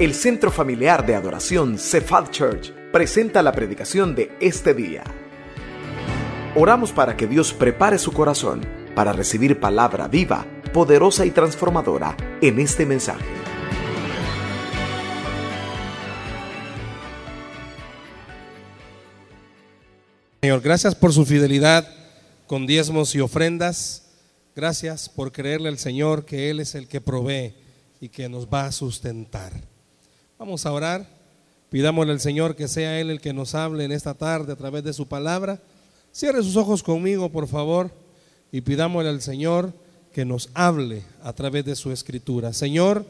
El Centro Familiar de Adoración Cephal Church presenta la predicación de este día. Oramos para que Dios prepare su corazón para recibir palabra viva, poderosa y transformadora en este mensaje. Señor, gracias por su fidelidad con diezmos y ofrendas. Gracias por creerle al Señor que Él es el que provee y que nos va a sustentar. Vamos a orar. Pidámosle al Señor que sea Él el que nos hable en esta tarde a través de su palabra. Cierre sus ojos conmigo, por favor, y pidámosle al Señor que nos hable a través de su escritura. Señor,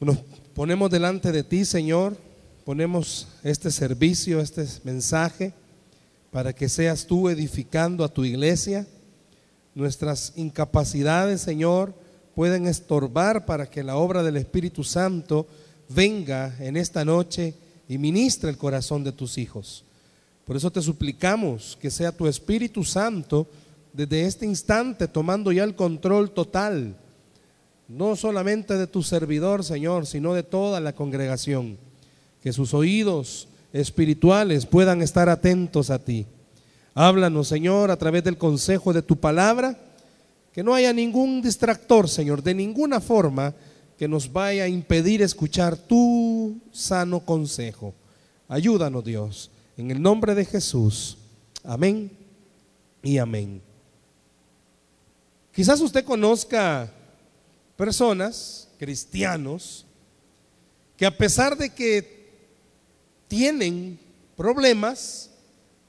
nos ponemos delante de ti, Señor, ponemos este servicio, este mensaje, para que seas tú edificando a tu iglesia. Nuestras incapacidades, Señor, pueden estorbar para que la obra del Espíritu Santo venga en esta noche y ministre el corazón de tus hijos. Por eso te suplicamos que sea tu Espíritu Santo desde este instante tomando ya el control total, no solamente de tu servidor, Señor, sino de toda la congregación. Que sus oídos espirituales puedan estar atentos a ti. Háblanos, Señor, a través del consejo de tu palabra, que no haya ningún distractor, Señor, de ninguna forma que nos vaya a impedir escuchar tu sano consejo. Ayúdanos, Dios, en el nombre de Jesús. Amén y amén. Quizás usted conozca personas, cristianos, que a pesar de que tienen problemas,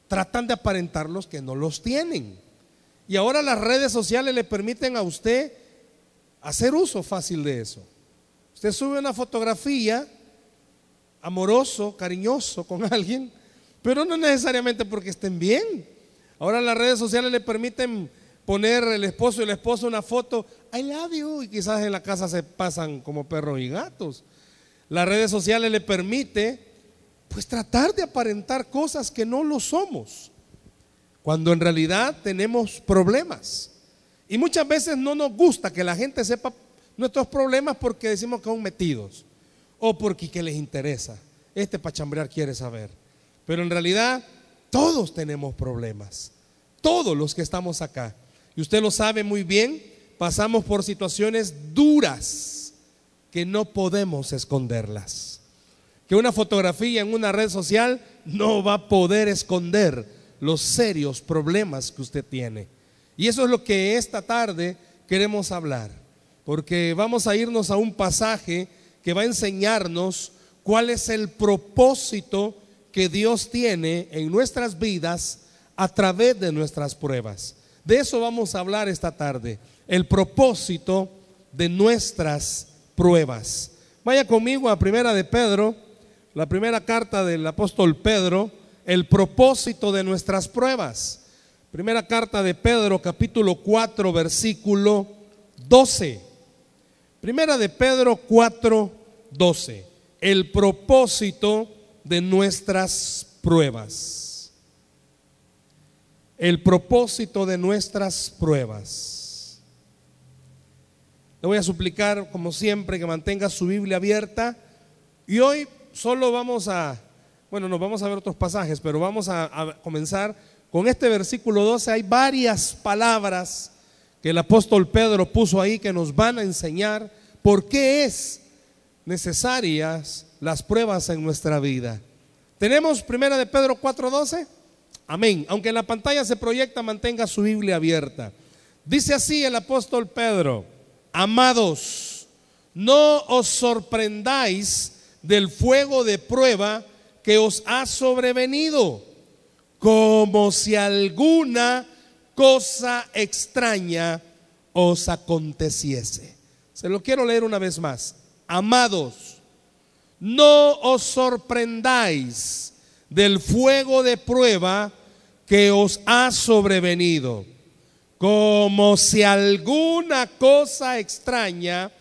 tratan de aparentarlos que no los tienen. Y ahora las redes sociales le permiten a usted hacer uso fácil de eso. Usted sube una fotografía amoroso, cariñoso con alguien, pero no necesariamente porque estén bien. Ahora las redes sociales le permiten poner el esposo y la esposa una foto, I love you, y quizás en la casa se pasan como perros y gatos. Las redes sociales le permite pues tratar de aparentar cosas que no lo somos, cuando en realidad tenemos problemas. Y muchas veces no nos gusta que la gente sepa nuestros problemas porque decimos que son metidos o porque que les interesa. Este pachambrear quiere saber. Pero en realidad todos tenemos problemas. Todos los que estamos acá. Y usted lo sabe muy bien, pasamos por situaciones duras que no podemos esconderlas que una fotografía en una red social no va a poder esconder los serios problemas que usted tiene. Y eso es lo que esta tarde queremos hablar, porque vamos a irnos a un pasaje que va a enseñarnos cuál es el propósito que Dios tiene en nuestras vidas a través de nuestras pruebas. De eso vamos a hablar esta tarde, el propósito de nuestras pruebas. Vaya conmigo a Primera de Pedro, la primera carta del apóstol Pedro, el propósito de nuestras pruebas. Primera carta de Pedro, capítulo 4, versículo 12. Primera de Pedro 4, 12. El propósito de nuestras pruebas. El propósito de nuestras pruebas. Le voy a suplicar, como siempre, que mantenga su Biblia abierta. Y hoy solo vamos a, bueno, nos vamos a ver otros pasajes, pero vamos a, comenzar con este versículo 12. Hay varias palabras que el apóstol Pedro puso ahí que nos van a enseñar por qué es necesarias las pruebas en nuestra vida. ¿Tenemos primera de Pedro 4:12? Amén. Aunque en la pantalla se proyecta, mantenga su Biblia abierta. Dice así el apóstol Pedro, amados, no os sorprendáis del fuego de prueba que os ha sobrevenido, como si alguna cosa extraña os aconteciese. Se lo quiero leer una vez más. Amados, no os sorprendáis del fuego de prueba que os ha sobrevenido, como si alguna cosa extraña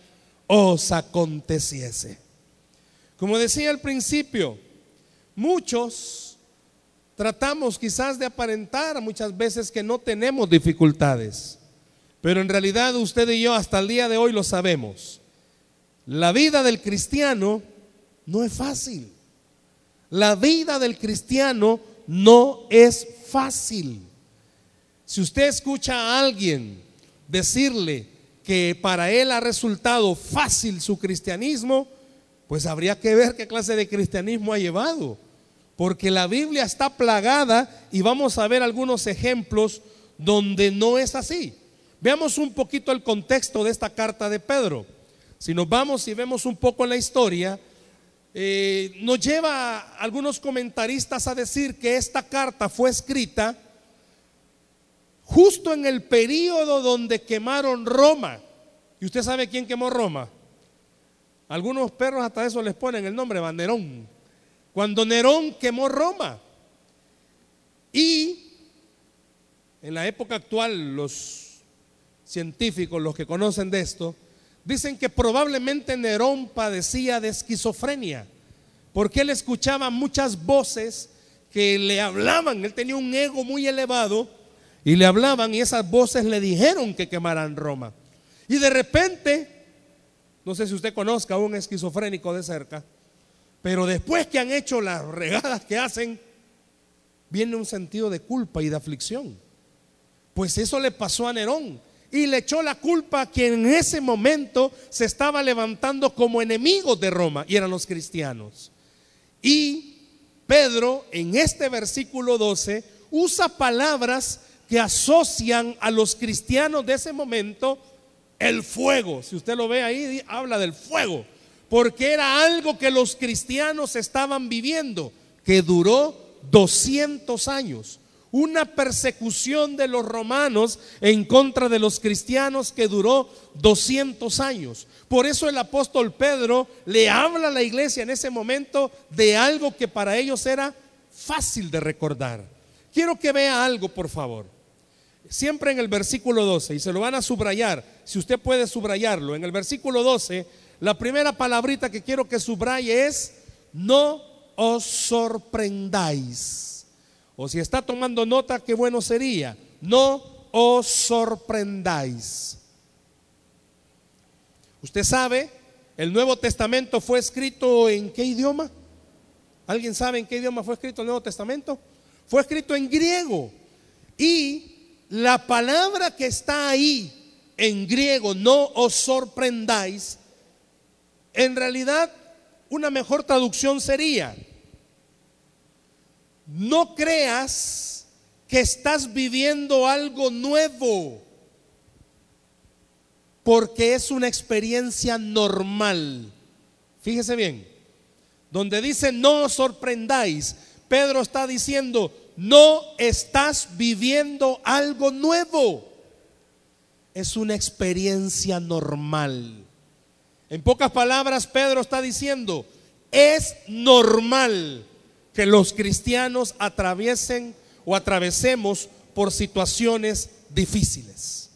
os aconteciese. Como decía al principio, muchos tratamos quizás de aparentar muchas veces que no tenemos dificultades, pero en realidad usted y yo hasta el día de hoy lo sabemos. La vida del cristiano no es fácil. La vida del cristiano no es fácil. Si usted escucha a alguien decirle que para él ha resultado fácil su cristianismo, pues habría que ver qué clase de cristianismo ha llevado. Porque la Biblia está plagada y vamos a ver algunos ejemplos donde no es así. Veamos un poquito el contexto de esta carta de Pedro. Si nos vamos y vemos un poco la historia, eh, nos lleva algunos comentaristas a decir que esta carta fue escrita justo en el periodo donde quemaron Roma. ¿Y usted sabe quién quemó Roma? Algunos perros hasta eso les ponen el nombre, Nerón. Cuando Nerón quemó Roma. Y en la época actual, los científicos, los que conocen de esto, dicen que probablemente Nerón padecía de esquizofrenia, porque él escuchaba muchas voces que le hablaban, él tenía un ego muy elevado y le hablaban y esas voces le dijeron que quemaran Roma. Y de repente, no sé si usted conozca a un esquizofrénico de cerca, pero después que han hecho las regadas que hacen, viene un sentido de culpa y de aflicción. Pues eso le pasó a Nerón y le echó la culpa a quien en ese momento se estaba levantando como enemigos de Roma y eran los cristianos. Y Pedro en este versículo 12 usa palabras que asocian a los cristianos de ese momento el fuego. Si usted lo ve ahí, habla del fuego. Porque era algo que los cristianos estaban viviendo, que duró 200 años. Una persecución de los romanos en contra de los cristianos que duró 200 años. Por eso el apóstol Pedro le habla a la iglesia en ese momento de algo que para ellos era fácil de recordar. Quiero que vea algo, por favor siempre en el versículo 12, y se lo van a subrayar, si usted puede subrayarlo, en el versículo 12, la primera palabrita que quiero que subraye es, no os sorprendáis. O si está tomando nota, qué bueno sería, no os sorprendáis. Usted sabe, el Nuevo Testamento fue escrito en qué idioma? ¿Alguien sabe en qué idioma fue escrito el Nuevo Testamento? Fue escrito en griego. Y la palabra que está ahí en griego, no os sorprendáis, en realidad una mejor traducción sería, no creas que estás viviendo algo nuevo, porque es una experiencia normal. Fíjese bien, donde dice no os sorprendáis, Pedro está diciendo, no estás viviendo algo nuevo. Es una experiencia normal. En pocas palabras, Pedro está diciendo, es normal que los cristianos atraviesen o atravesemos por situaciones difíciles.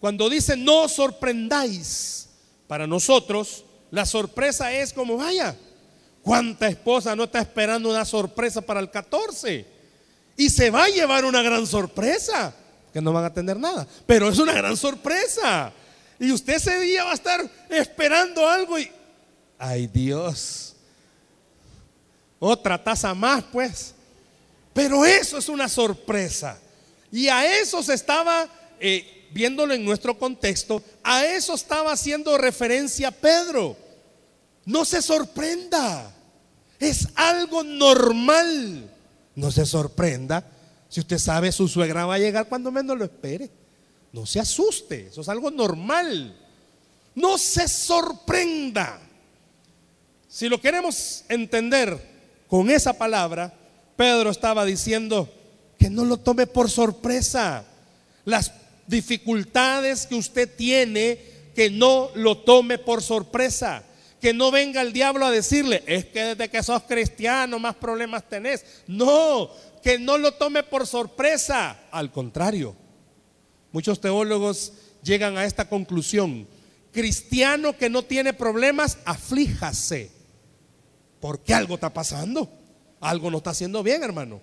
Cuando dice no sorprendáis, para nosotros la sorpresa es como, vaya, ¿Cuánta esposa no está esperando una sorpresa para el 14? Y se va a llevar una gran sorpresa, que no van a tener nada, pero es una gran sorpresa. Y usted ese día va a estar esperando algo y, ay Dios, otra taza más pues. Pero eso es una sorpresa. Y a eso se estaba, eh, viéndolo en nuestro contexto, a eso estaba haciendo referencia Pedro. No se sorprenda. Es algo normal. No se sorprenda si usted sabe su suegra va a llegar cuando menos lo espere. No se asuste, eso es algo normal. No se sorprenda. Si lo queremos entender con esa palabra, Pedro estaba diciendo que no lo tome por sorpresa. Las dificultades que usted tiene, que no lo tome por sorpresa que no venga el diablo a decirle, es que desde que sos cristiano más problemas tenés. No, que no lo tome por sorpresa. Al contrario, muchos teólogos llegan a esta conclusión. Cristiano que no tiene problemas, aflíjase. Porque algo está pasando. Algo no está haciendo bien, hermano.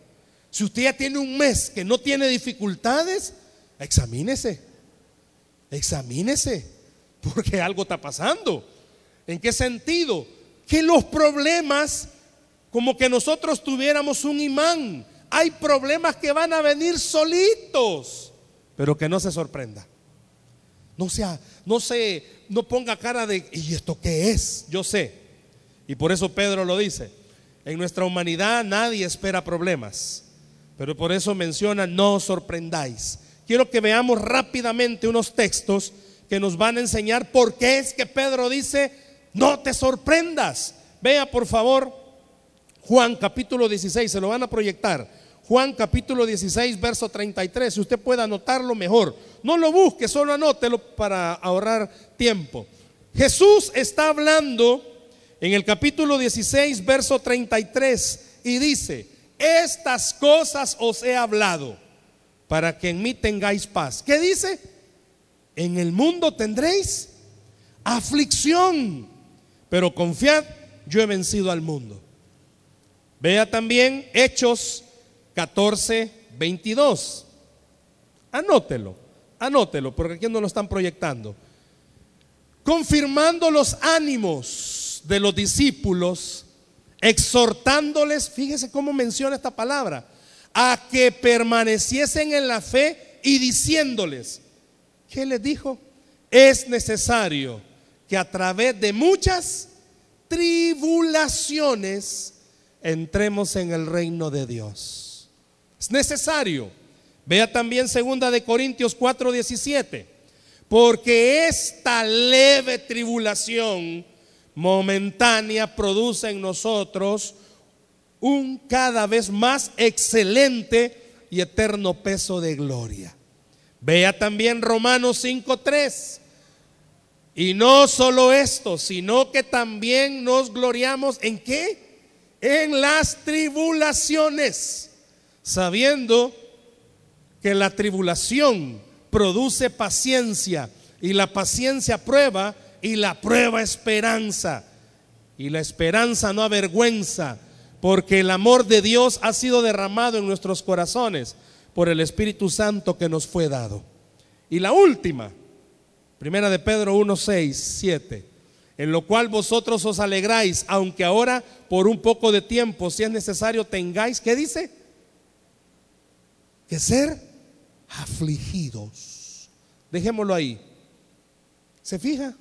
Si usted ya tiene un mes que no tiene dificultades, examínese. Examínese. porque algo está pasando. ¿En qué sentido? Que los problemas, como que nosotros tuviéramos un imán, hay problemas que van a venir solitos, pero que no se sorprenda. No sea, no se, no ponga cara de, ¿y esto qué es? Yo sé. Y por eso Pedro lo dice. En nuestra humanidad nadie espera problemas. Pero por eso menciona, no os sorprendáis. Quiero que veamos rápidamente unos textos que nos van a enseñar por qué es que Pedro dice, no te sorprendas. Vea por favor Juan capítulo 16, se lo van a proyectar. Juan capítulo 16, verso 33. Si usted puede anotarlo mejor. No lo busque, solo anótelo para ahorrar tiempo. Jesús está hablando en el capítulo 16, verso 33 y dice, estas cosas os he hablado para que en mí tengáis paz. ¿Qué dice? En el mundo tendréis aflicción, pero confiad, yo he vencido al mundo. Vea también Hechos 14, 22. Anótelo, anótelo, porque aquí no lo están proyectando. Confirmando los ánimos de los discípulos, exhortándoles, fíjese cómo menciona esta palabra, a que permaneciesen en la fe y diciéndoles, ¿qué les dijo? Es necesario que a través de muchas tribulaciones entremos en el reino de Dios. Es necesario. Vea también segunda de Corintios 4:17, porque esta leve tribulación momentánea produce en nosotros un cada vez más excelente y eterno peso de gloria. Vea también Romanos 5:3. Y no solo esto, sino que también nos gloriamos en qué? en las tribulaciones, sabiendo que la tribulación produce paciencia y la paciencia prueba y la prueba esperanza. Y la esperanza no avergüenza, porque el amor de Dios ha sido derramado en nuestros corazones por el Espíritu Santo que nos fue dado. Y la última, primera de Pedro 1, 6, 7 en lo cual vosotros os alegráis, aunque ahora por un poco de tiempo, si es necesario, tengáis, ¿qué dice? Que ser afligidos. Dejémoslo ahí. ¿Se fija?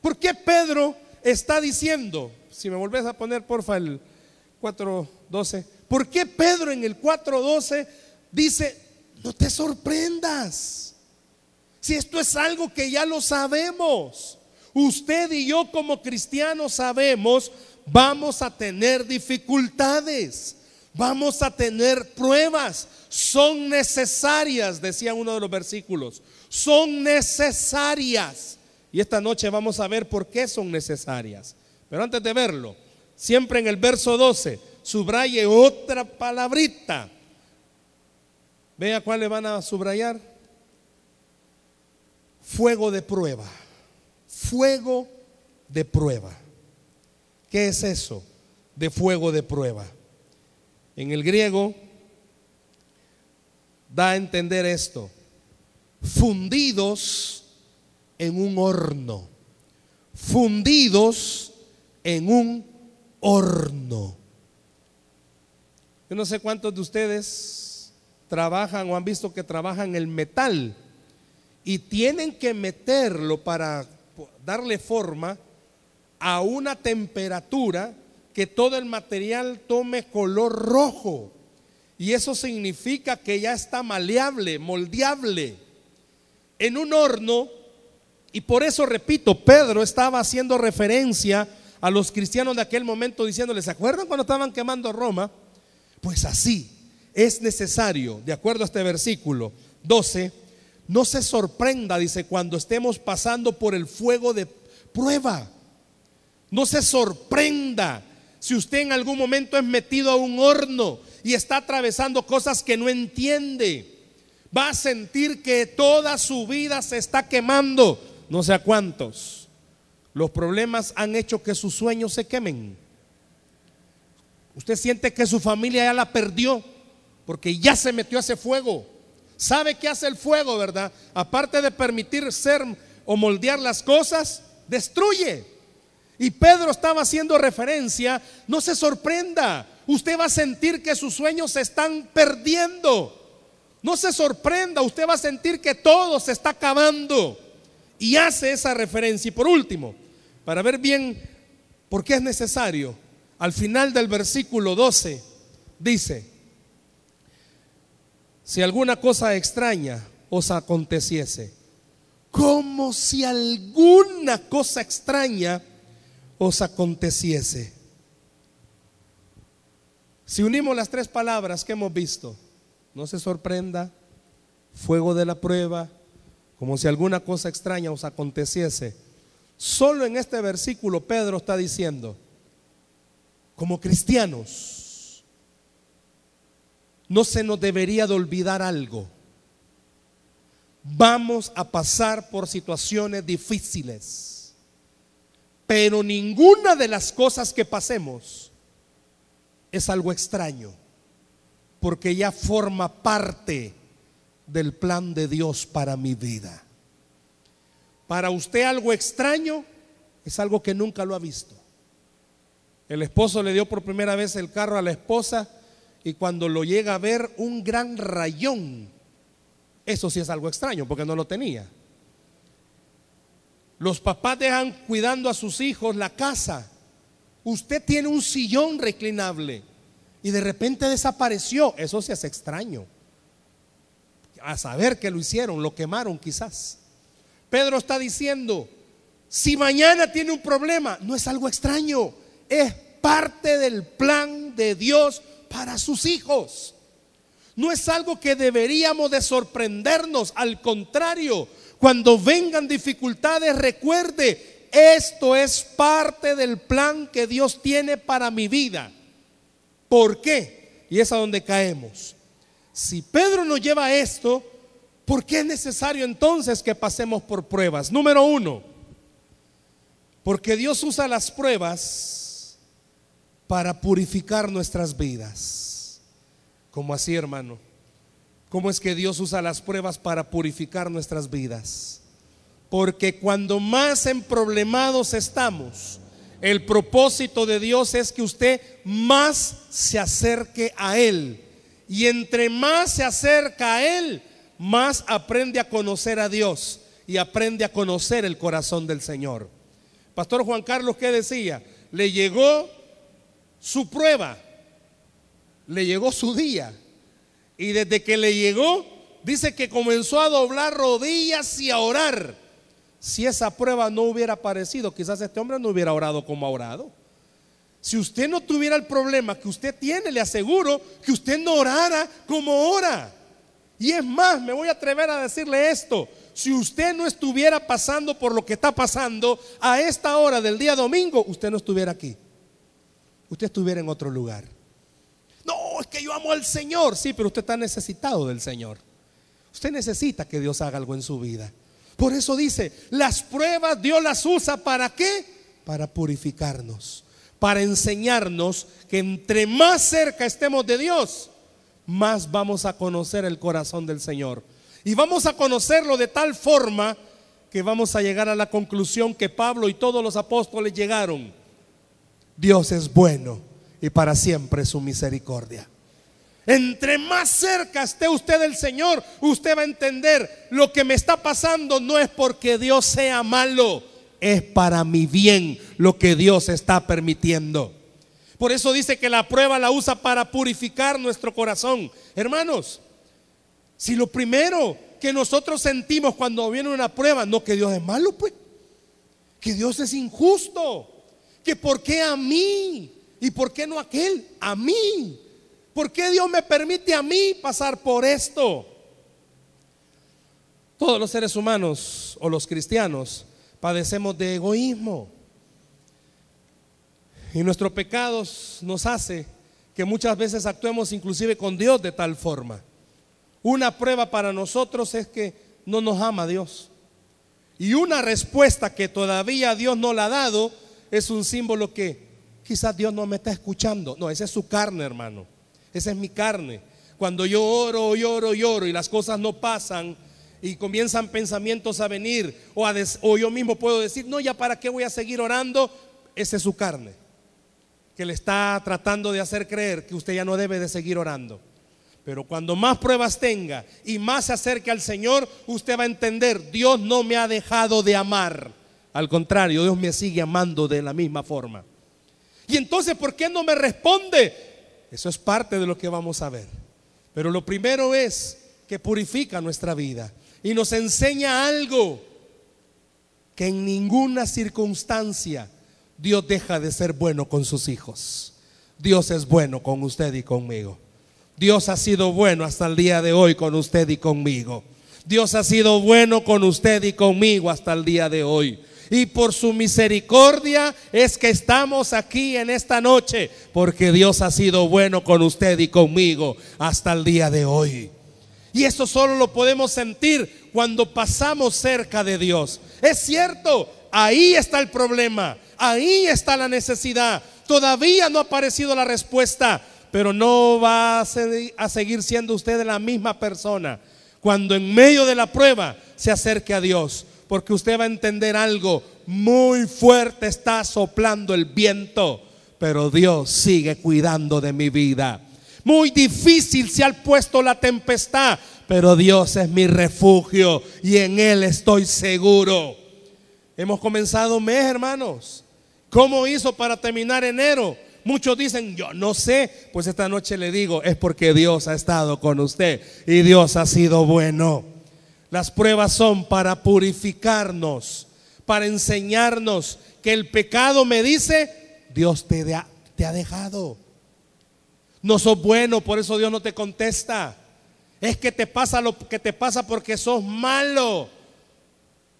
¿Por qué Pedro está diciendo, si me volvés a poner porfa el 4.12, ¿por qué Pedro en el 4.12 dice, no te sorprendas? Si esto es algo que ya lo sabemos. Usted y yo como cristianos sabemos, vamos a tener dificultades, vamos a tener pruebas, son necesarias, decía uno de los versículos, son necesarias. Y esta noche vamos a ver por qué son necesarias. Pero antes de verlo, siempre en el verso 12, subraye otra palabrita. Vea cuál le van a subrayar. Fuego de prueba fuego de prueba. ¿Qué es eso de fuego de prueba? En el griego da a entender esto, fundidos en un horno, fundidos en un horno. Yo no sé cuántos de ustedes trabajan o han visto que trabajan el metal y tienen que meterlo para darle forma a una temperatura que todo el material tome color rojo. Y eso significa que ya está maleable, moldeable. En un horno, y por eso repito, Pedro estaba haciendo referencia a los cristianos de aquel momento diciéndoles, ¿se acuerdan cuando estaban quemando Roma? Pues así es necesario, de acuerdo a este versículo 12, no se sorprenda, dice, cuando estemos pasando por el fuego de prueba. No se sorprenda si usted en algún momento es metido a un horno y está atravesando cosas que no entiende. Va a sentir que toda su vida se está quemando. No sé a cuántos. Los problemas han hecho que sus sueños se quemen. Usted siente que su familia ya la perdió porque ya se metió a ese fuego. ¿Sabe qué hace el fuego, verdad? Aparte de permitir ser o moldear las cosas, destruye. Y Pedro estaba haciendo referencia, no se sorprenda, usted va a sentir que sus sueños se están perdiendo. No se sorprenda, usted va a sentir que todo se está acabando. Y hace esa referencia. Y por último, para ver bien por qué es necesario, al final del versículo 12 dice, si alguna cosa extraña os aconteciese, como si alguna cosa extraña os aconteciese. Si unimos las tres palabras que hemos visto, no se sorprenda, fuego de la prueba, como si alguna cosa extraña os aconteciese. Solo en este versículo Pedro está diciendo, como cristianos, no se nos debería de olvidar algo. Vamos a pasar por situaciones difíciles, pero ninguna de las cosas que pasemos es algo extraño, porque ya forma parte del plan de Dios para mi vida. Para usted algo extraño es algo que nunca lo ha visto. El esposo le dio por primera vez el carro a la esposa y cuando lo llega a ver un gran rayón, eso sí es algo extraño porque no lo tenía. Los papás dejan cuidando a sus hijos la casa Usted tiene un sillón reclinable y de repente desapareció. Eso se hace extraño. A saber que lo hicieron, lo quemaron quizás. Pedro está diciendo, si mañana tiene un problema, no es algo extraño, es parte del plan de Dios para sus hijos. No es algo que deberíamos de sorprendernos, al contrario, cuando vengan dificultades, recuerde, esto es parte del plan que Dios tiene para mi vida. ¿Por qué? Y es a donde caemos. Si Pedro nos lleva a esto, ¿por qué es necesario entonces que pasemos por pruebas? Número uno, porque Dios usa las pruebas para purificar nuestras vidas. ¿Cómo así, hermano? ¿Cómo es que Dios usa las pruebas para purificar nuestras vidas? Porque cuando más emproblemados estamos, el propósito de Dios es que usted más se acerque a Él. Y entre más se acerca a Él, más aprende a conocer a Dios y aprende a conocer el corazón del Señor. Pastor Juan Carlos, ¿qué decía? Le llegó su prueba, le llegó su día. Y desde que le llegó, dice que comenzó a doblar rodillas y a orar si esa prueba no hubiera aparecido, quizás este hombre no hubiera orado como ha orado. Si usted no tuviera el problema que usted tiene, le aseguro que usted no orara como ora. Y es más, me voy a atrever a decirle esto. Si usted no estuviera pasando por lo que está pasando a esta hora del día domingo, usted no estuviera aquí. Usted estuviera en otro lugar. No, es que yo amo al Señor. Sí, pero usted está necesitado del Señor. Usted necesita que Dios haga algo en su vida. Por eso dice, las pruebas Dios las usa para qué? Para purificarnos, para enseñarnos que entre más cerca estemos de Dios, más vamos a conocer el corazón del Señor. Y vamos a conocerlo de tal forma que vamos a llegar a la conclusión que Pablo y todos los apóstoles llegaron. Dios es bueno y para siempre su misericordia. Entre más cerca esté usted del Señor, usted va a entender lo que me está pasando no es porque Dios sea malo, es para mi bien lo que Dios está permitiendo. Por eso dice que la prueba la usa para purificar nuestro corazón. Hermanos, si lo primero que nosotros sentimos cuando viene una prueba, no que Dios es malo, pues, que Dios es injusto, que por qué a mí y por qué no a aquel, a mí. ¿Por qué Dios me permite a mí pasar por esto? Todos los seres humanos o los cristianos padecemos de egoísmo. Y nuestros pecados nos hace que muchas veces actuemos inclusive con Dios de tal forma. Una prueba para nosotros es que no nos ama Dios. Y una respuesta que todavía Dios no la ha dado es un símbolo que quizás Dios no me está escuchando. No, esa es su carne, hermano. Esa es mi carne. Cuando yo oro, lloro, lloro y las cosas no pasan y comienzan pensamientos a venir o, a o yo mismo puedo decir, no, ya para qué voy a seguir orando, esa es su carne, que le está tratando de hacer creer que usted ya no debe de seguir orando. Pero cuando más pruebas tenga y más se acerque al Señor, usted va a entender, Dios no me ha dejado de amar. Al contrario, Dios me sigue amando de la misma forma. Y entonces, ¿por qué no me responde? Eso es parte de lo que vamos a ver. Pero lo primero es que purifica nuestra vida y nos enseña algo que en ninguna circunstancia Dios deja de ser bueno con sus hijos. Dios es bueno con usted y conmigo. Dios ha sido bueno hasta el día de hoy con usted y conmigo. Dios ha sido bueno con usted y conmigo hasta el día de hoy. Y por su misericordia es que estamos aquí en esta noche, porque Dios ha sido bueno con usted y conmigo hasta el día de hoy. Y eso solo lo podemos sentir cuando pasamos cerca de Dios. Es cierto, ahí está el problema, ahí está la necesidad. Todavía no ha aparecido la respuesta, pero no va a, seguir siendo usted la misma persona cuando en medio de la prueba se acerque a Dios, porque usted va a entender algo, muy fuerte está soplando el viento, pero Dios sigue cuidando de mi vida. Muy difícil se ha puesto la tempestad, pero Dios es mi refugio y en Él estoy seguro. Hemos comenzado mes, hermanos. ¿Cómo hizo para terminar enero? Muchos dicen, yo no sé, pues esta noche le digo, es porque Dios ha estado con usted y Dios ha sido bueno. Las pruebas son para purificarnos, para enseñarnos que el pecado me dice, Dios te, ha, dejado. No sos bueno, por eso Dios no te contesta. Es que te pasa lo que te pasa porque sos malo.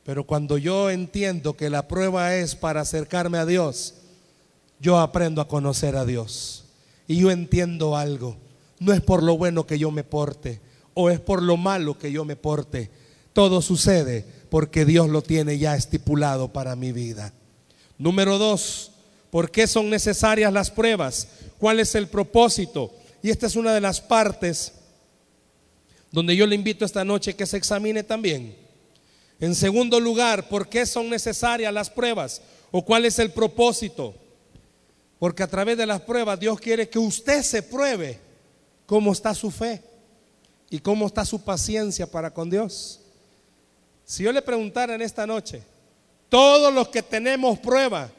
Pero cuando yo entiendo que la prueba es para acercarme a Dios, yo aprendo a conocer a Dios. Y yo entiendo algo. No es por lo bueno que yo me porte o es por lo malo que yo me porte. Todo sucede porque Dios lo tiene ya estipulado para mi vida. Número dos, ¿por qué son necesarias las pruebas? ¿Cuál es el propósito? Y esta es una de las partes donde yo le invito esta noche que se examine también. En segundo lugar, ¿por qué son necesarias las pruebas? ¿O cuál es el propósito? Porque a través de las pruebas Dios quiere que usted se pruebe cómo está su fe y cómo está su paciencia para con Dios. Si yo le preguntara en esta noche, todos los que tenemos prueba,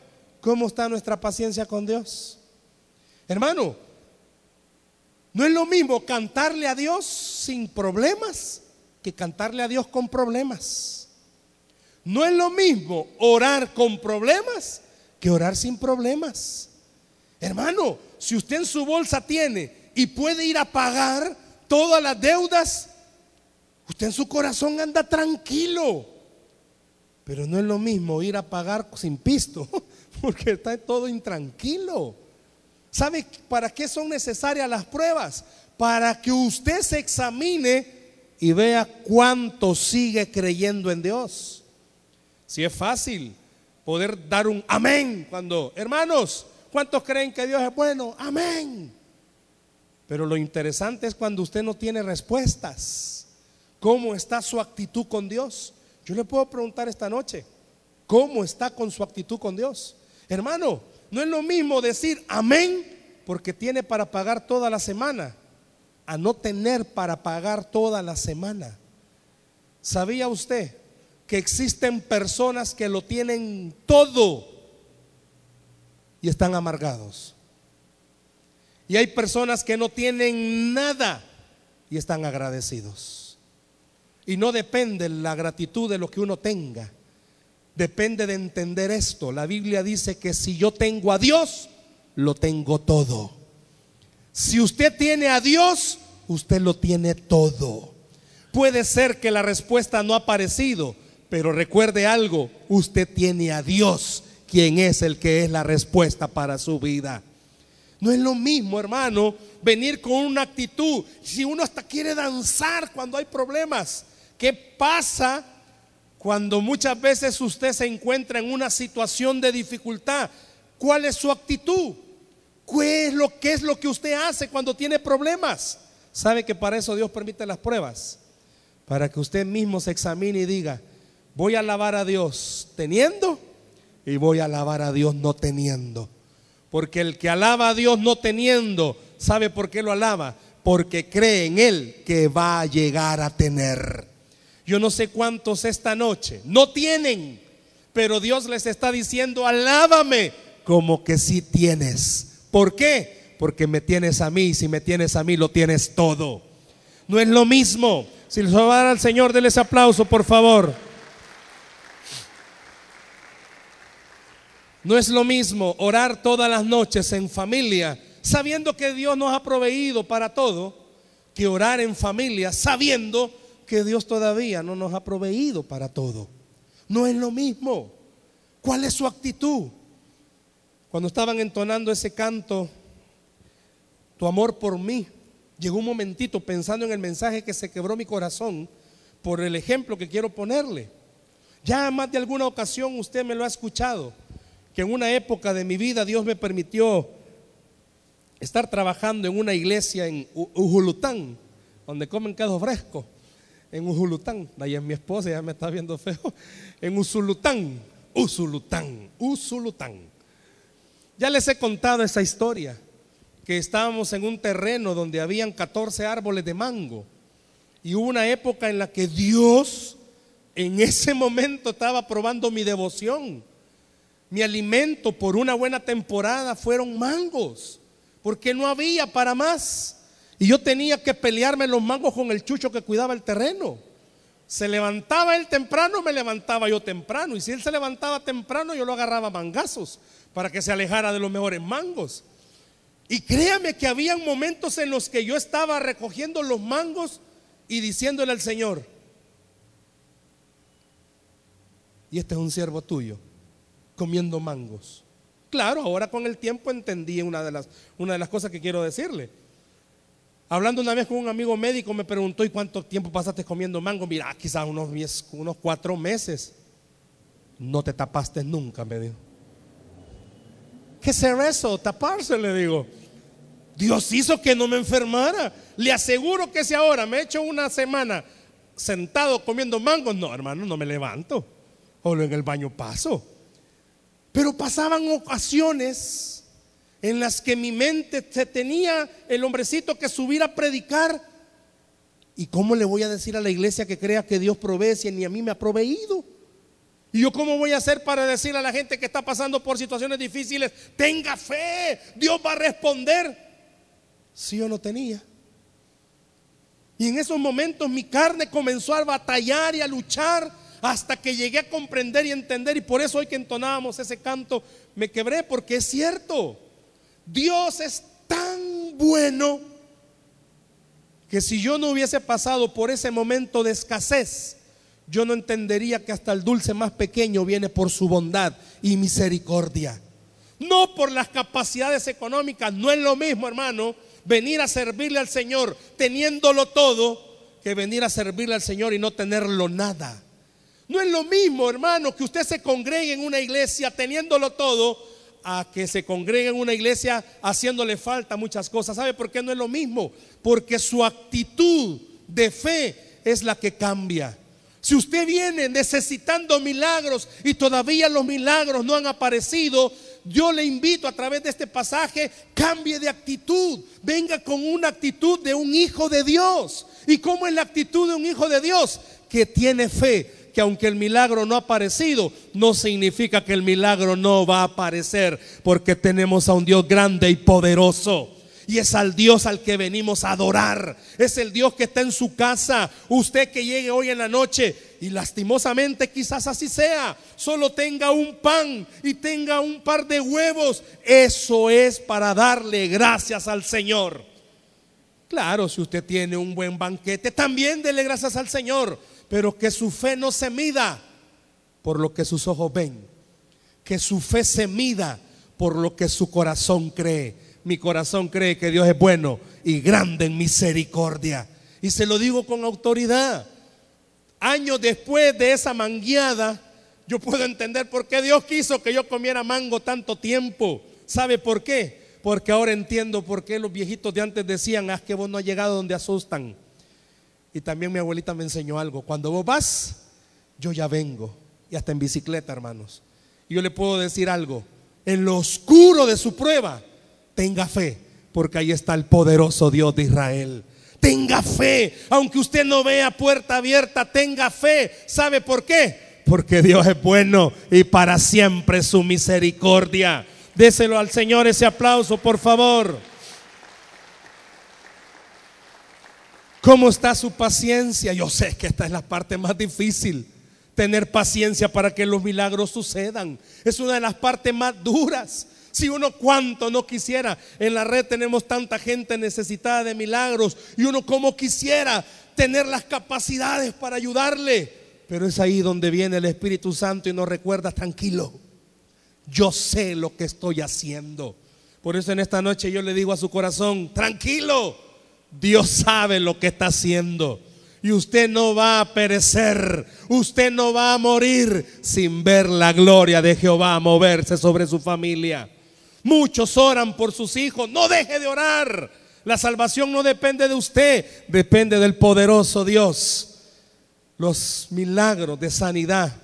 ¿cómo está nuestra paciencia con Dios? Hermano, no es lo mismo cantarle a Dios sin problemas que cantarle a Dios con problemas. No es lo mismo orar con problemas que orar sin problemas. Hermano, si usted en su bolsa tiene y puede ir a pagar todas las deudas, usted en su corazón anda tranquilo. Pero no es lo mismo ir a pagar sin pisto, porque está todo intranquilo. ¿Sabe para qué son necesarias las pruebas? Para que usted se examine y vea cuánto sigue creyendo en Dios. Si es fácil poder dar un amén cuando, hermanos, ¿Cuántos creen que Dios es bueno? Amén. Pero lo interesante es cuando usted no tiene respuestas. ¿Cómo está su actitud con Dios? Yo le puedo preguntar esta noche, ¿cómo está con su actitud con Dios? Hermano, no es lo mismo decir amén porque tiene para pagar toda la semana, a no tener para pagar toda la semana. ¿Sabía usted que existen personas que lo tienen todo y están amargados. Y hay personas que no tienen nada y están agradecidos. Y no depende la gratitud de lo que uno tenga. Depende de entender esto. La Biblia dice que si yo tengo a Dios, lo tengo todo. Si usted tiene a Dios, usted lo tiene todo. Puede ser que la respuesta no ha aparecido, pero recuerde algo, usted tiene a Dios quién es el que es la respuesta para su vida. No es lo mismo, hermano, venir con una actitud. Si uno hasta quiere danzar cuando hay problemas, ¿qué pasa cuando muchas veces usted se encuentra en una situación de dificultad? ¿Cuál es su actitud? ¿Qué es lo que es lo que usted hace cuando tiene problemas? ¿Sabe que para eso Dios permite las pruebas? para que usted mismo se examine y diga, voy a alabar a Dios teniendo y voy a alabar a Dios no teniendo. Porque el que alaba a Dios no teniendo, ¿sabe por qué lo alaba? Porque cree en Él que va a llegar a tener. Yo no sé cuántos esta noche no tienen, pero Dios les está diciendo, alábame como que sí tienes. ¿Por qué? Porque me tienes a mí, si me tienes a mí, lo tienes todo. No es lo mismo. Si les va a dar al Señor, denle ese aplauso, por favor. No es lo mismo orar todas las noches en familia, sabiendo que Dios nos ha proveído para todo, que orar en familia, sabiendo que Dios todavía no nos ha proveído para todo. No es lo mismo. ¿Cuál es su actitud? Cuando estaban entonando ese canto, tu amor por mí, llegó un momentito pensando en el mensaje que se quebró mi corazón por el ejemplo que quiero ponerle. Ya más de alguna ocasión usted me lo ha escuchado, que en una época de mi vida Dios me permitió estar trabajando en una iglesia en Ujulután, donde comen queso fresco en Usulután. Ahí es mi esposa, ya me está viendo feo. En Usulután, Usulután, Usulután. Ya les he contado esa historia, que estábamos en un terreno donde habían 14 árboles de mango. Y hubo una época en la que Dios en ese momento estaba probando mi devoción. Mi alimento por una buena temporada fueron mangos, porque no había para más. Y yo tenía que pelearme los mangos con el chucho que cuidaba el terreno. Se levantaba él temprano, me levantaba yo temprano. Y si él se levantaba temprano, yo lo agarraba mangazos para que se alejara de los mejores mangos. Y créame que habían momentos en los que yo estaba recogiendo los mangos y diciéndole al Señor, y este es un siervo tuyo, comiendo mangos. Claro, ahora con el tiempo entendí una de las, una de las cosas que quiero decirle. Hablando una vez con un amigo médico, me preguntó, ¿y cuánto tiempo pasaste comiendo mango? Mira, quizás unos, unos cuatro meses. No te tapaste nunca, me dijo. ¿Qué será eso? Taparse, le digo. Dios hizo que no me enfermara. Le aseguro que si ahora me echo una semana sentado comiendo mangos, no, hermano, no me levanto. O en el baño paso. Pero pasaban ocasiones en las que mi mente se tenía el hombrecito que subir a predicar. ¿Y cómo le voy a decir a la iglesia que crea que Dios provee si ni a mí me ha proveído? ¿Y yo cómo voy a hacer para decir a la gente que está pasando por situaciones difíciles, tenga fe, Dios va a responder? Si yo no tenía. Y en esos momentos mi carne comenzó a batallar y a luchar hasta que llegué a comprender y entender. Y por eso hoy que entonábamos ese canto, me quebré porque es cierto. Dios es tan bueno que si yo no hubiese pasado por ese momento de escasez, yo no entendería que hasta el dulce más pequeño viene por su bondad y misericordia. No por las capacidades económicas, no es lo mismo, hermano, venir a servirle al Señor teniéndolo todo que venir a servirle al Señor y no tenerlo nada. No es lo mismo, hermano, que usted se congregue en una iglesia teniéndolo todo a que se congregue en una iglesia haciéndole falta muchas cosas. ¿Sabe por qué no es lo mismo? Porque su actitud de fe es la que cambia. Si usted viene necesitando milagros y todavía los milagros no han aparecido, yo le invito a través de este pasaje, cambie de actitud, venga con una actitud de un hijo de Dios. ¿Y cómo es la actitud de un hijo de Dios? Que tiene fe, que aunque el milagro no ha aparecido, no significa que el milagro no va a aparecer, porque tenemos a un Dios grande y poderoso. Y es al Dios al que venimos a adorar. Es el Dios que está en su casa. Usted que llegue hoy en la noche y lastimosamente quizás así sea, solo tenga un pan y tenga un par de huevos. Eso es para darle gracias al Señor. Claro, si usted tiene un buen banquete, también dele gracias al Señor pero que su fe no se mida por lo que sus ojos ven, que su fe se mida por lo que su corazón cree. Mi corazón cree que Dios es bueno y grande en misericordia. Y se lo digo con autoridad. Años después de esa mangueada, yo puedo entender por qué Dios quiso que yo comiera mango tanto tiempo. ¿Sabe por qué? Porque ahora entiendo por qué los viejitos de antes decían, ah, que vos no has llegado donde asustan. Y también mi abuelita me enseñó algo. Cuando vos vas, yo ya vengo. Y hasta en bicicleta, hermanos. Y yo le puedo decir algo. En lo oscuro de su prueba, tenga fe, porque ahí está el poderoso Dios de Israel. Tenga fe, aunque usted no vea puerta abierta, tenga fe. ¿Sabe por qué? Porque Dios es bueno y para siempre su misericordia. Déselo al Señor ese aplauso, por favor. ¿Cómo está su paciencia? Yo sé que esta es la parte más difícil. Tener paciencia para que los milagros sucedan. Es una de las partes más duras. Si uno cuanto no quisiera, en la red tenemos tanta gente necesitada de milagros y uno como quisiera tener las capacidades para ayudarle. Pero es ahí donde viene el Espíritu Santo y nos recuerda, tranquilo, yo sé lo que estoy haciendo. Por eso en esta noche yo le digo a su corazón, tranquilo, Dios sabe lo que está haciendo. Y usted no va a perecer, usted no va a morir sin ver la gloria de Jehová moverse sobre su familia. Muchos oran por sus hijos, no deje de orar. La salvación no depende de usted, depende del poderoso Dios. Los milagros de sanidad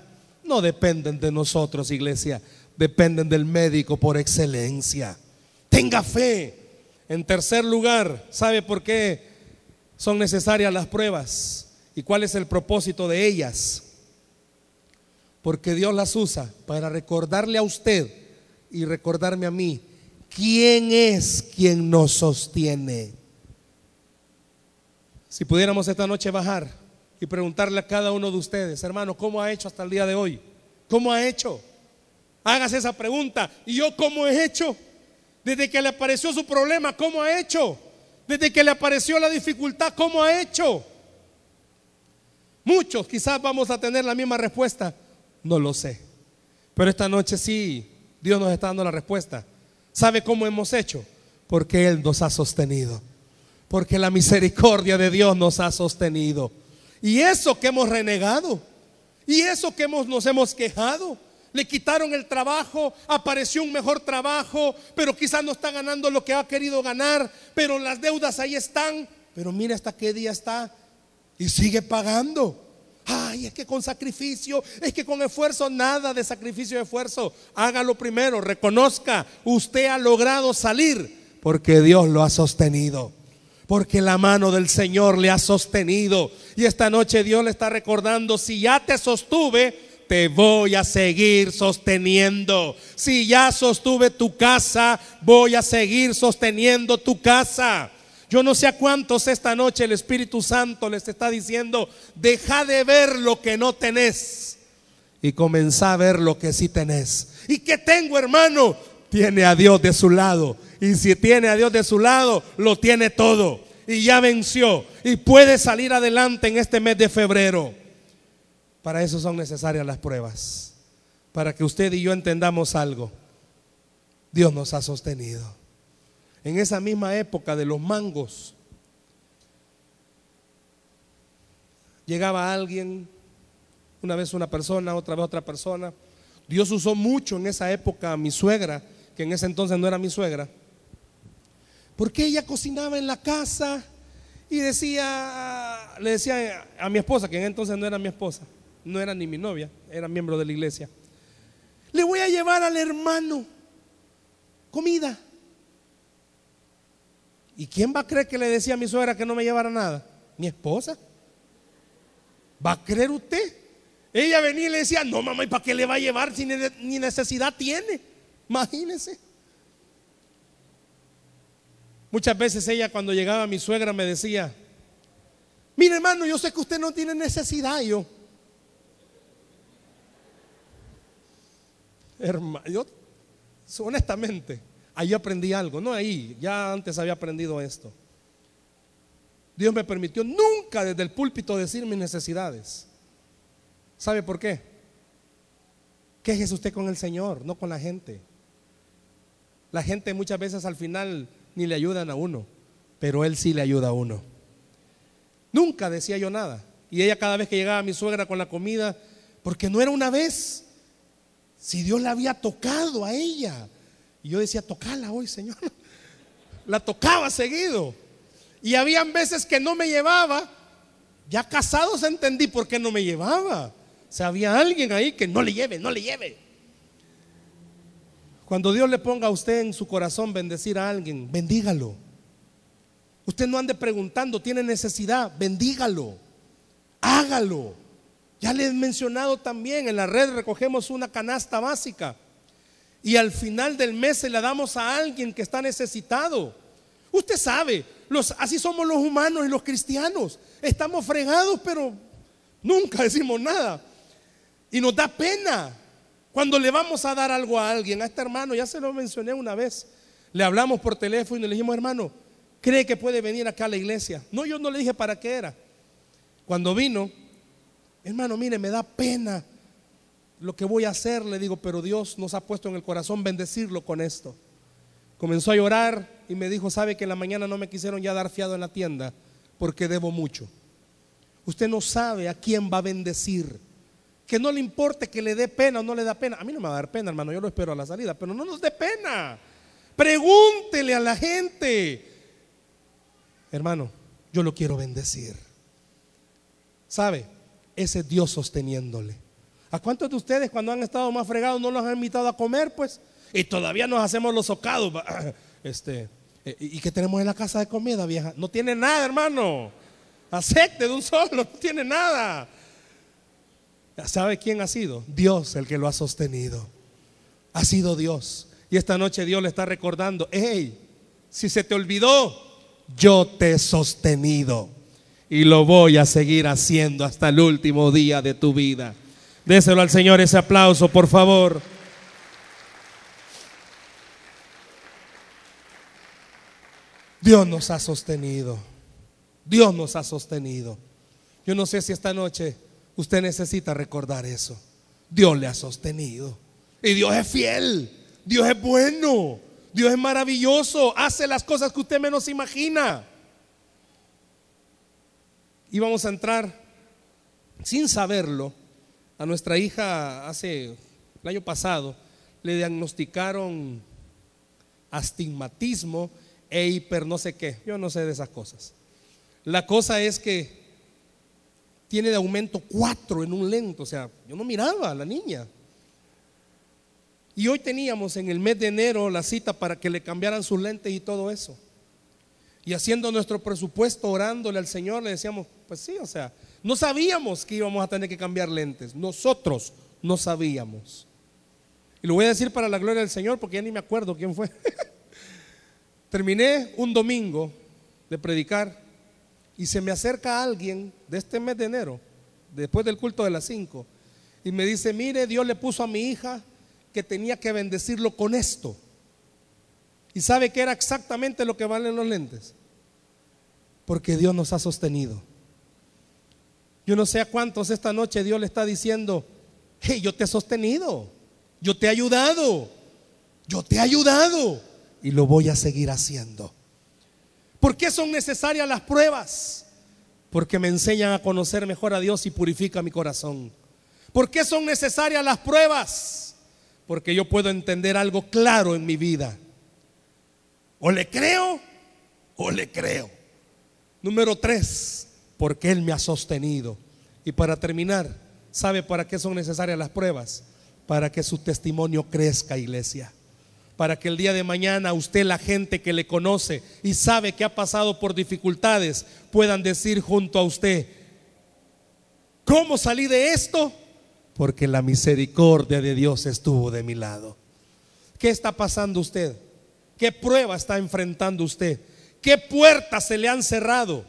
no dependen de nosotros, iglesia, dependen del médico por excelencia. Tenga fe, en tercer lugar, ¿sabe por qué son necesarias las pruebas? ¿Y cuál es el propósito de ellas? Porque Dios las usa para recordarle a usted y recordarme a mí quién es quien nos sostiene. Si pudiéramos esta noche bajar y preguntarle a cada uno de ustedes, hermano, ¿cómo ha hecho hasta el día de hoy? ¿Cómo ha hecho? Hágase esa pregunta. ¿Y yo cómo he hecho? Desde que le apareció su problema, ¿cómo ha hecho? Desde que le apareció la dificultad, ¿cómo ha hecho? Muchos quizás vamos a tener la misma respuesta, no lo sé. Pero esta noche sí, Dios nos está dando la respuesta. ¿Sabe cómo hemos hecho? Porque Él nos ha sostenido. Porque la misericordia de Dios nos ha sostenido. Y eso que hemos renegado. Y eso que hemos, nos hemos quejado le quitaron el trabajo, apareció un mejor trabajo, pero quizás no está ganando lo que ha querido ganar, pero las deudas ahí están, pero mira hasta qué día está y sigue pagando. Ay, es que con sacrificio, es que con esfuerzo, nada de sacrificio y esfuerzo. Hágalo primero, reconozca, usted ha logrado salir porque Dios lo ha sostenido. Porque la mano del Señor le ha sostenido. Y esta noche Dios le está recordando, si ya te sostuve, te voy a seguir sosteniendo. Si ya sostuve tu casa, voy a seguir sosteniendo tu casa. Yo no sé a cuántos esta noche el Espíritu Santo les está diciendo, deja de ver lo que no tenés y comenzá a ver lo que sí tenés. ¿Y que tengo, hermano? Tiene a Dios de su lado. Y si tiene a Dios de su lado, lo tiene todo. Y ya venció. Y puede salir adelante en este mes de febrero. Para eso son necesarias las pruebas. Para que usted y yo entendamos algo. Dios nos ha sostenido. En esa misma época de los mangos, llegaba alguien, una vez una persona, otra vez otra persona. Dios usó mucho en esa época a mi suegra, que en ese entonces no era mi suegra, porque ella cocinaba en la casa y decía, le decía a mi esposa, que en entonces no era mi esposa, no era ni mi novia, era miembro de la iglesia. Le voy a llevar al hermano comida. ¿Y quién va a creer que le decía a mi suegra que no me llevara nada? Mi esposa. ¿Va a creer usted? Ella venía y le decía, no mamá, ¿y para qué le va a llevar si ni necesidad tiene? Imagínese. Muchas veces ella cuando llegaba mi suegra me decía, mire hermano, yo sé que usted no tiene necesidad. yo, Hermano, yo honestamente, ahí aprendí algo, no ahí, ya antes había aprendido esto. Dios me permitió nunca desde el púlpito decir mis necesidades. ¿Sabe por qué? Quéjese usted con el Señor, no con la gente. La gente muchas veces al final ni le ayudan a uno, pero Él sí le ayuda a uno. Nunca decía yo nada. Y ella cada vez que llegaba mi suegra con la comida, porque no era una vez, si Dios la había tocado a ella. Y yo decía, tocala hoy, Señor. La tocaba seguido. Y habían veces que no me llevaba. Ya casados entendí por qué no me llevaba. O sea, había alguien ahí que no le lleve, no le lleve. Cuando Dios le ponga a usted en su corazón bendecir a alguien, bendígalo. Usted no ande preguntando, tiene necesidad, bendígalo. Hágalo. Ya les he mencionado también, en la red recogemos una canasta básica y al final del mes se la damos a alguien que está necesitado. Usted sabe, los, así somos los humanos y los cristianos. Estamos fregados, pero nunca decimos nada. Y nos da pena cuando le vamos a dar algo a alguien. A este hermano, ya se lo mencioné una vez. Le hablamos por teléfono y le dijimos, hermano, ¿cree que puede venir acá a la iglesia? No, yo no le dije para qué era. Cuando vino, hermano, mire, me da pena lo que voy a hacer. Le digo, pero Dios nos ha puesto en el corazón bendecirlo con esto. Comenzó a llorar y me dijo, sabe que en la mañana no me quisieron ya dar fiado en la tienda porque debo mucho. Usted no sabe a quién va a bendecir. Que no le importe que le dé pena o no le da pena. A mí no me va a dar pena, hermano, yo lo espero a la salida, pero no nos dé pena. Pregúntele a la gente. Hermano, yo lo quiero bendecir. ¿Sabe? Ese es Dios sosteniéndole. ¿A cuántos de ustedes cuando han estado más fregados no los han invitado a comer? Pues y todavía nos hacemos los socados. Este, eh, ¿Y qué tenemos en la casa de comida, vieja? No tiene nada, hermano. Acepte de un solo, no tiene nada. ¿Sabe quién ha sido? Dios el que lo ha sostenido. Ha sido Dios. Y esta noche Dios le está recordando, hey, si se te olvidó, yo te he sostenido. Y lo voy a seguir haciendo hasta el último día de tu vida. Déselo al Señor ese aplauso, por favor. Dios nos ha sostenido. Dios nos ha sostenido. Yo no sé si esta noche usted necesita recordar eso. Dios le ha sostenido. Y Dios es fiel. Dios es bueno. Dios es maravilloso. Hace las cosas que usted menos imagina. Y vamos a entrar sin saberlo. A nuestra hija hace el año pasado le diagnosticaron astigmatismo e hiper no sé qué. Yo no sé de esas cosas. La cosa es que tiene de aumento cuatro en un lento. O sea, yo no miraba a la niña. Y hoy teníamos en el mes de enero la cita para que le cambiaran sus lentes y todo eso. Y haciendo nuestro presupuesto, orándole al Señor, le decíamos, pues sí, o sea, no sabíamos que íbamos a tener que cambiar lentes. Nosotros no sabíamos. Y lo voy a decir para la gloria del Señor porque ya ni me acuerdo quién fue. Terminé un domingo de predicar y se me acerca alguien de este mes de enero, después del culto de las 5, y me dice, mire, Dios le puso a mi hija que tenía que bendecirlo con esto. ¿Y sabe que era exactamente lo que valen los lentes? Porque Dios nos ha sostenido. Yo no sé a cuántos esta noche Dios le está diciendo, hey, yo te he sostenido, yo te he ayudado, yo te he ayudado y lo voy a seguir haciendo. ¿Por qué son necesarias las pruebas? Porque me enseñan a conocer mejor a Dios y purifica mi corazón. ¿Por qué son necesarias las pruebas? Porque yo puedo entender algo claro en mi vida. O le creo o le creo. Número tres, porque Él me ha sostenido. Y para terminar, ¿sabe para qué son necesarias las pruebas? Para que su testimonio crezca, iglesia para que el día de mañana usted, la gente que le conoce y sabe que ha pasado por dificultades, puedan decir junto a usted, ¿cómo salí de esto? Porque la misericordia de Dios estuvo de mi lado. ¿Qué está pasando usted? ¿Qué prueba está enfrentando usted? ¿Qué puertas se le han cerrado?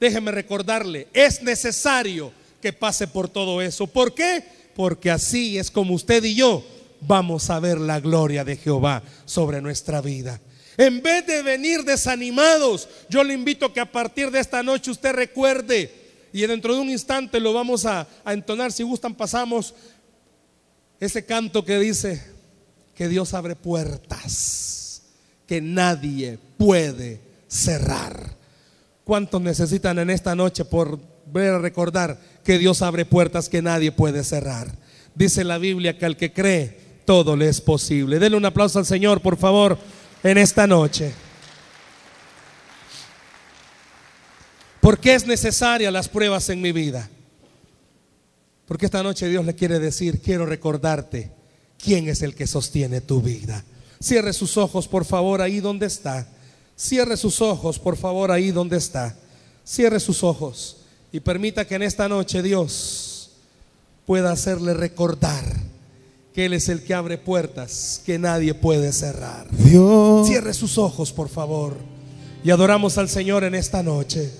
Déjeme recordarle, es necesario que pase por todo eso. ¿Por qué? Porque así es como usted y yo vamos a ver la gloria de Jehová sobre nuestra vida. En vez de venir desanimados, yo le invito que a partir de esta noche usted recuerde, y dentro de un instante lo vamos a, entonar, si gustan pasamos ese canto que dice que Dios abre puertas que nadie puede cerrar. ¿Cuántos necesitan en esta noche por ver a recordar que Dios abre puertas que nadie puede cerrar? Dice la Biblia que al que cree, todo le es posible. Denle un aplauso al Señor, por favor, en esta noche. ¿Por qué es necesaria las pruebas en mi vida? Porque esta noche Dios le quiere decir, quiero recordarte quién es el que sostiene tu vida. Cierre sus ojos, por favor, ahí donde está. Cierre sus ojos, por favor, ahí donde está. Cierre sus ojos y permita que en esta noche Dios pueda hacerle recordar que Él es el que abre puertas que nadie puede cerrar. Dios, Cierre sus ojos, por favor. Y adoramos al Señor en esta noche.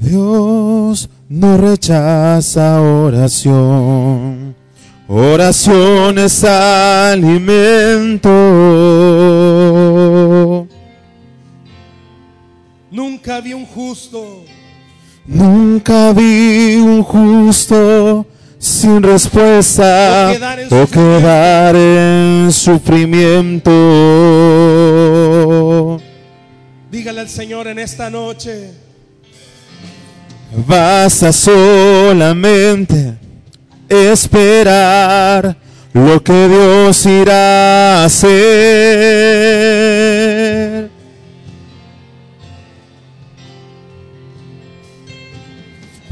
Dios no rechaza oración. Oración es alimento. Nunca vi un justo Nunca vi un justo sin respuesta O quedar en o quedar en sufrimiento. Dígale al Señor en esta noche. Basta solamente esperar lo que Dios irá a hacer.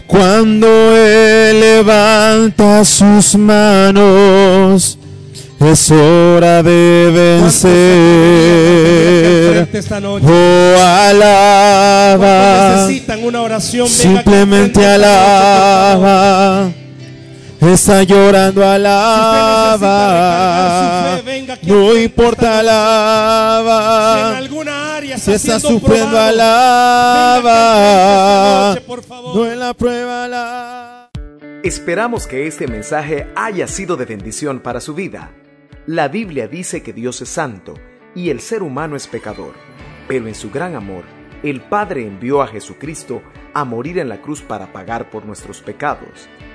Cuando Él levanta sus manos, es hora de ¿Cuántos se vencer. frente esta noche? Oh, ¿Cuántos alaba. necesitan una oración? Simplemente alaba. Está llorando, alaba. fe, No importa, noche. Si en alaba. alguna área Si está, está sufriendo, probado, alaba. noche, por favor. No en la prueba, alaba. Esperamos que este mensaje haya sido de bendición para su vida. La Biblia dice que Dios es santo y el ser humano es pecador, pero en su gran amor, el Padre envió a Jesucristo a morir en la cruz para pagar por nuestros pecados.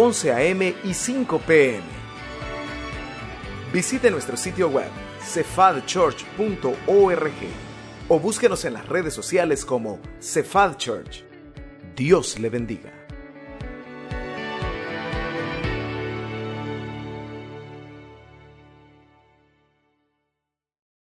11 a.m. y 5 p.m. Visite nuestro sitio web cephadchurch.org o búsquenos en las redes sociales como Cephad Church. Dios le bendiga.